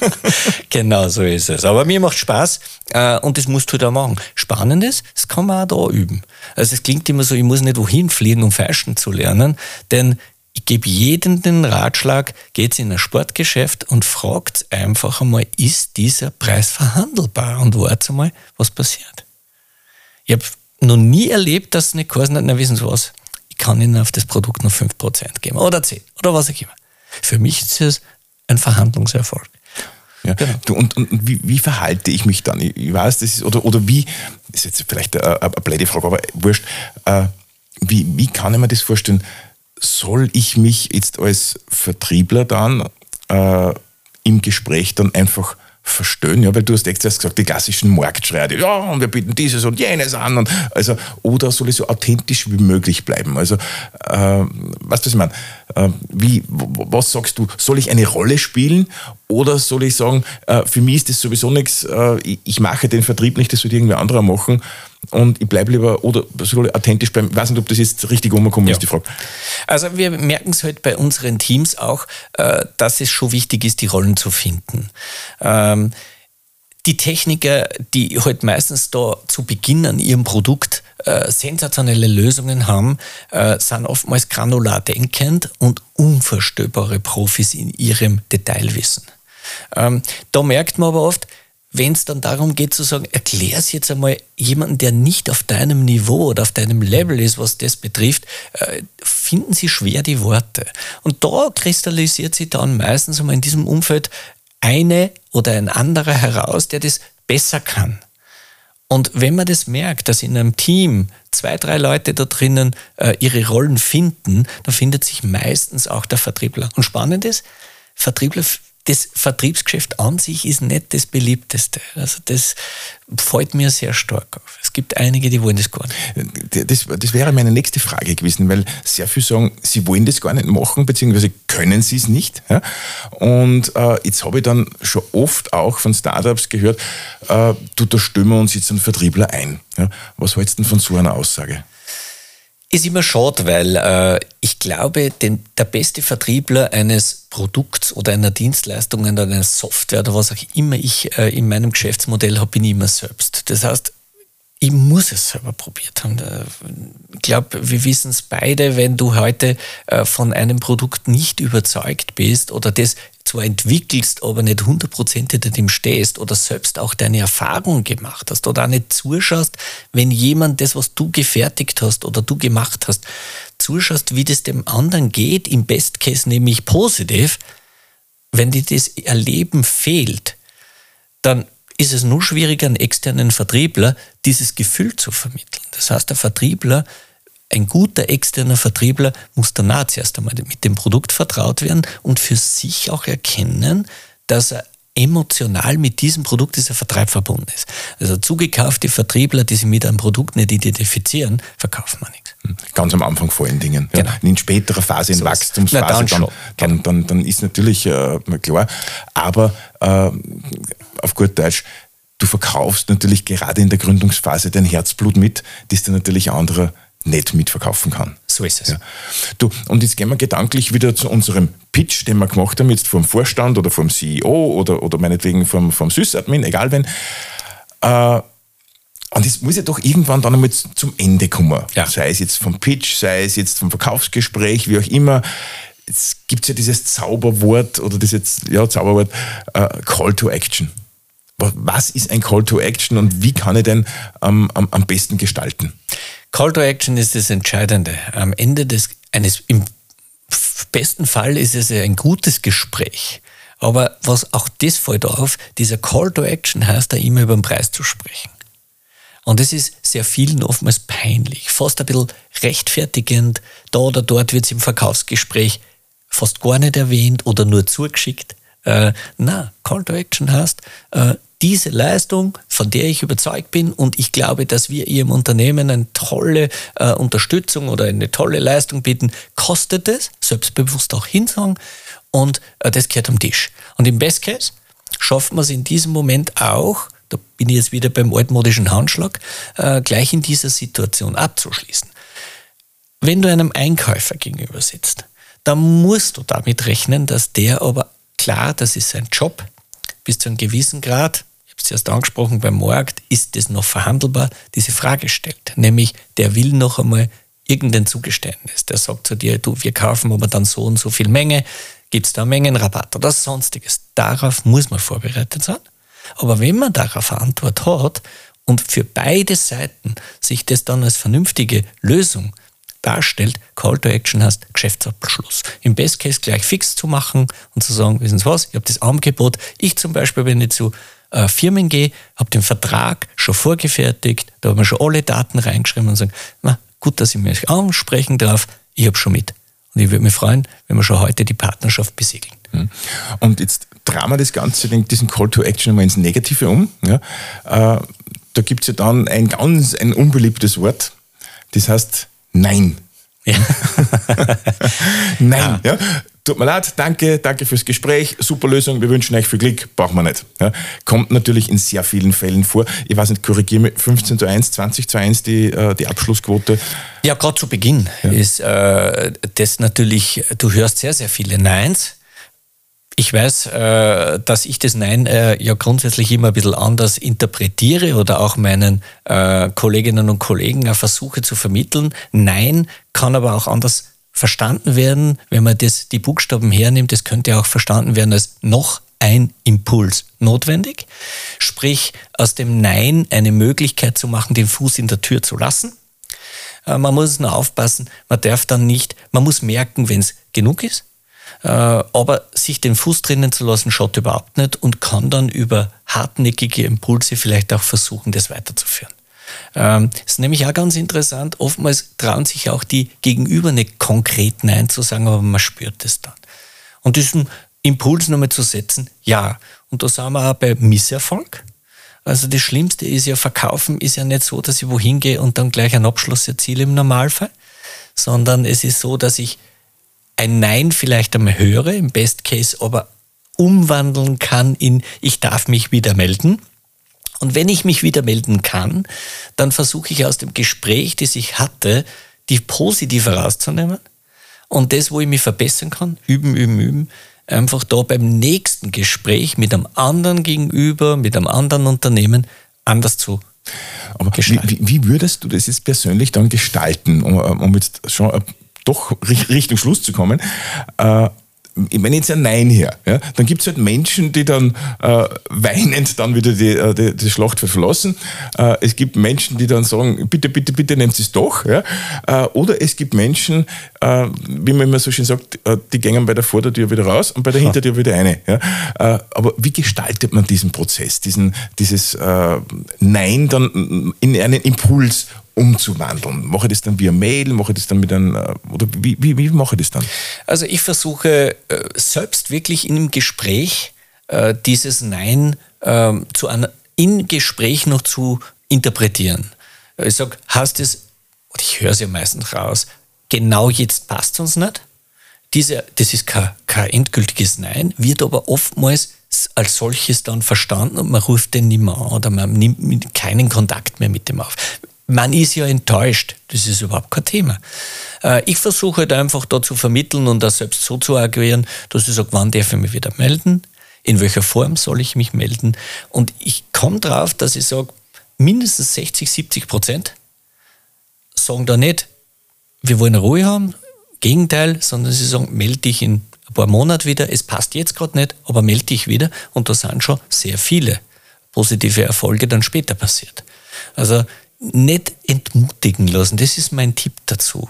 genau so ist es. Aber mir macht Spaß äh, und das musst du da machen. Spannend ist, das kann man auch da üben. Also es klingt immer so, ich muss nicht wohin fliegen, um Fashion zu lernen, denn ich gebe jedem den Ratschlag, geht in ein Sportgeschäft und fragt einfach einmal, ist dieser Preis verhandelbar? Und wartet einmal, was passiert. Ich habe noch nie erlebt, dass eine Kursen hat, na wissen Sie was, ich kann Ihnen auf das Produkt nur 5% geben oder 10 oder was auch immer. Für mich ist es ein Verhandlungserfolg. Ja. Genau. Du, und, und wie, wie, verhalte ich mich dann? Ich, ich weiß, das ist, oder, oder wie, das ist jetzt vielleicht eine, eine blöde Frage, aber wurscht, äh, wie, wie kann ich mir das vorstellen? Soll ich mich jetzt als Vertriebler dann äh, im Gespräch dann einfach verstehen, ja, weil du hast extra gesagt, die klassischen Marktschreier, die, ja, und wir bieten dieses und jenes an, und, also, oder soll ich so authentisch wie möglich bleiben? Also, äh, weißt du, was ich meine? Äh, wie, was sagst du, soll ich eine Rolle spielen oder soll ich sagen, äh, für mich ist das sowieso nichts, äh, ich, ich mache den Vertrieb nicht, das soll irgendwie anderer machen, und ich bleibe lieber oder authentisch bleiben. Ich weiß nicht, ob das jetzt richtig umgekommen ja. ist, die Frage. Also wir merken es halt bei unseren Teams auch, äh, dass es schon wichtig ist, die Rollen zu finden. Ähm, die Techniker, die halt meistens da zu Beginn an ihrem Produkt äh, sensationelle Lösungen haben, äh, sind oftmals granular denkend und unverstöbare Profis in ihrem Detailwissen. Ähm, da merkt man aber oft, wenn es dann darum geht zu sagen, erklär es jetzt einmal jemanden, der nicht auf deinem Niveau oder auf deinem Level ist, was das betrifft, äh, finden sie schwer die Worte. Und da kristallisiert sich dann meistens einmal in diesem Umfeld eine oder ein anderer heraus, der das besser kann. Und wenn man das merkt, dass in einem Team zwei, drei Leute da drinnen äh, ihre Rollen finden, dann findet sich meistens auch der Vertriebler. Und spannend ist, Vertriebler das Vertriebsgeschäft an sich ist nicht das beliebteste. Also das fällt mir sehr stark auf. Es gibt einige, die wollen das gar nicht. Das, das wäre meine nächste Frage gewesen, weil sehr viele sagen, sie wollen das gar nicht machen, beziehungsweise können sie es nicht. Ja? Und äh, jetzt habe ich dann schon oft auch von Startups gehört, äh, du, da wir uns jetzt einen Vertriebler ein. Ja? Was hältst du denn von so einer Aussage? Ist immer schade, weil äh, ich glaube, den, der beste Vertriebler eines Produkts oder einer Dienstleistung oder einer Software oder was auch immer ich äh, in meinem Geschäftsmodell habe, bin ich immer selbst. Das heißt, ich muss es selber probiert haben. Ich glaube, wir wissen es beide, wenn du heute äh, von einem Produkt nicht überzeugt bist oder das zwar entwickelst, aber nicht 100% hinter dem stehst oder selbst auch deine Erfahrung gemacht hast oder auch nicht zuschaust, wenn jemand das, was du gefertigt hast oder du gemacht hast, zuschaust, wie das dem anderen geht, im Best Case nämlich positiv, wenn dir das Erleben fehlt, dann ist es nur schwieriger, einen externen Vertriebler dieses Gefühl zu vermitteln. Das heißt, der Vertriebler, ein guter externer Vertriebler muss danach zuerst einmal mit dem Produkt vertraut werden und für sich auch erkennen, dass er emotional mit diesem Produkt dieser Vertreib verbunden ist. Also zugekaufte Vertriebler, die sich mit einem Produkt nicht identifizieren, verkaufen man nichts. Hm. Ganz am Anfang vor allen Dingen. Ja. Genau. In späterer Phase, in so Wachstumsphase, Na, dann, dann, dann, dann, dann, ist natürlich äh, klar. Aber äh, auf gut Deutsch, du verkaufst natürlich gerade in der Gründungsphase dein Herzblut mit, das dir natürlich andere nicht mitverkaufen kann. So ist es. Ja. Du, und jetzt gehen wir gedanklich wieder zu unserem Pitch, den wir gemacht haben, jetzt vom Vorstand oder vom CEO oder, oder meinetwegen vom, vom Sysadmin, egal wen. Äh, und das muss ja doch irgendwann dann einmal zum Ende kommen. Ja. Sei es jetzt vom Pitch, sei es jetzt vom Verkaufsgespräch, wie auch immer. Es gibt ja dieses Zauberwort oder das jetzt, ja, Zauberwort, äh, Call to Action. Was ist ein Call to Action und wie kann ich den ähm, am, am besten gestalten? Call to Action ist das Entscheidende. Am Ende des, eines, im besten Fall ist es ein gutes Gespräch. Aber was auch das fällt auf, dieser Call to Action heißt da immer über den Preis zu sprechen. Und es ist sehr vielen oftmals peinlich, fast ein bisschen rechtfertigend. Da oder dort wird es im Verkaufsgespräch fast gar nicht erwähnt oder nur zugeschickt. Äh, na, Call to Action heißt, äh, diese Leistung, von der ich überzeugt bin und ich glaube, dass wir Ihrem Unternehmen eine tolle äh, Unterstützung oder eine tolle Leistung bieten, kostet es, selbstbewusst auch hinsagen und äh, das gehört am Tisch. Und im Best Case schafft man es in diesem Moment auch, da bin ich jetzt wieder beim altmodischen Handschlag, äh, gleich in dieser Situation abzuschließen. Wenn du einem Einkäufer gegenüber sitzt, dann musst du damit rechnen, dass der aber klar, das ist sein Job, bis zu einem gewissen Grad, ich habe es erst angesprochen, beim Markt ist das noch verhandelbar, diese Frage stellt. Nämlich, der will noch einmal irgendein Zugeständnis. Der sagt zu dir, du, wir kaufen aber dann so und so viel Menge, gibt es da Mengenrabatt oder sonstiges. Darauf muss man vorbereitet sein. Aber wenn man darauf eine Antwort hat und für beide Seiten sich das dann als vernünftige Lösung darstellt, Call to Action heißt Geschäftsabschluss. Im Best Case gleich fix zu machen und zu sagen, wissen Sie was, ich habe das Angebot. Ich zum Beispiel, wenn ich zu äh, Firmen gehe, habe den Vertrag schon vorgefertigt, da haben wir schon alle Daten reingeschrieben und sagen, na, gut, dass ich mich ansprechen darf, ich habe schon mit. Und ich würde mich freuen, wenn wir schon heute die Partnerschaft besiegeln. Hm. Und jetzt drehen wir das Ganze, diesen Call to Action mal ins Negative um. Ja? Äh, da gibt es ja dann ein ganz ein unbeliebtes Wort, das heißt Nein. Ja. Nein. Ja. ja. Tut mir leid, danke, danke fürs Gespräch, super Lösung, wir wünschen euch viel Glück, brauchen wir nicht. Ja. Kommt natürlich in sehr vielen Fällen vor. Ich weiß nicht, korrigiere mich, 15 zu 1, 20 zu 1 die, äh, die Abschlussquote. Ja, gerade zu Beginn ist äh, das natürlich, du hörst sehr, sehr viele Neins ich weiß, äh, dass ich das Nein äh, ja grundsätzlich immer ein bisschen anders interpretiere oder auch meinen äh, Kolleginnen und Kollegen versuche zu vermitteln. Nein kann aber auch anders verstanden werden, wenn man das, die Buchstaben hernimmt. Das könnte auch verstanden werden als noch ein Impuls notwendig. Sprich, aus dem Nein eine Möglichkeit zu machen, den Fuß in der Tür zu lassen. Man muss nur aufpassen, man darf dann nicht, man muss merken, wenn es genug ist äh, aber sich den Fuß drinnen zu lassen, schaut überhaupt nicht und kann dann über hartnäckige Impulse vielleicht auch versuchen, das weiterzuführen. Ähm, ist nämlich auch ganz interessant, oftmals trauen sich auch die Gegenüber nicht konkret Nein zu sagen, aber man spürt es dann. Und diesen Impuls nochmal zu setzen? Ja. Und da sind wir auch bei Misserfolg. Also das Schlimmste ist ja, verkaufen ist ja nicht so, dass ich wohin gehe und dann gleich einen Abschluss erziele im Normalfall, sondern es ist so, dass ich ein Nein vielleicht einmal höre, im Best Case aber umwandeln kann in ich darf mich wieder melden. Und wenn ich mich wieder melden kann, dann versuche ich aus dem Gespräch, das ich hatte, die positive rauszunehmen und das, wo ich mich verbessern kann, üben, üben, üben, einfach da beim nächsten Gespräch mit einem anderen Gegenüber, mit einem anderen Unternehmen anders zu aber wie, wie, würdest du das jetzt persönlich dann gestalten, um, um jetzt schon äh, doch Richtung Schluss zu kommen? Äh, ich meine jetzt ein Nein her, ja, dann gibt es halt Menschen, die dann äh, weinend dann wieder die, äh, die, die Schlacht verlassen. Äh, es gibt Menschen, die dann sagen, bitte, bitte, bitte nehmt es doch. Ja. Äh, oder es gibt Menschen, äh, wie man immer so schön sagt, äh, die gehen bei der Vordertür wieder raus und bei der Hintertür wieder eine. Ja. aber wie gestaltet man diesen Prozess, diesen, dieses Nein dann in einen Impuls umzuwandeln? Mache ich das dann via Mail? Mache ich das dann mit einem, äh, oder wie, wie, wie mache ich das dann? Also ich versuche äh, selbst wirklich im Gespräch äh, dieses Nein ähm, zu in Gespräch noch zu interpretieren. Ich sage, hast es, und ich höre es ja meistens raus, genau jetzt passt es uns nicht. Diese, das ist kein, kein endgültiges Nein, wird aber oftmals als solches dann verstanden und man ruft den nicht mehr an oder man nimmt keinen Kontakt mehr mit dem auf man ist ja enttäuscht. Das ist überhaupt kein Thema. Äh, ich versuche halt einfach da zu vermitteln und das selbst so zu agieren, dass ich sage, wann darf ich mich wieder melden? In welcher Form soll ich mich melden? Und ich komme drauf, dass ich sage, mindestens 60, 70 Prozent sagen da nicht, wir wollen Ruhe haben, Gegenteil, sondern sie sagen, melde dich in ein paar Monaten wieder, es passt jetzt gerade nicht, aber melde dich wieder und da sind schon sehr viele positive Erfolge dann später passiert. Also nicht entmutigen lassen. Das ist mein Tipp dazu.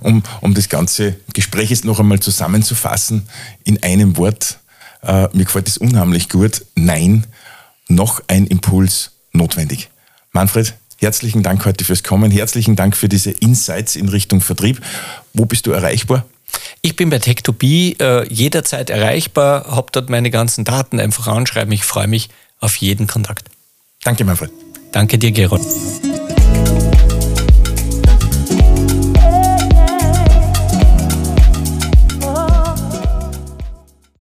Um, um das ganze Gespräch jetzt noch einmal zusammenzufassen in einem Wort. Äh, mir gefällt es unheimlich gut. Nein, noch ein Impuls notwendig. Manfred, herzlichen Dank heute fürs Kommen. Herzlichen Dank für diese Insights in Richtung Vertrieb. Wo bist du erreichbar? Ich bin bei Tech2B äh, jederzeit erreichbar, habe dort meine ganzen Daten einfach anschreiben. Ich freue mich auf jeden Kontakt. Danke, Manfred. Danke dir, Geron.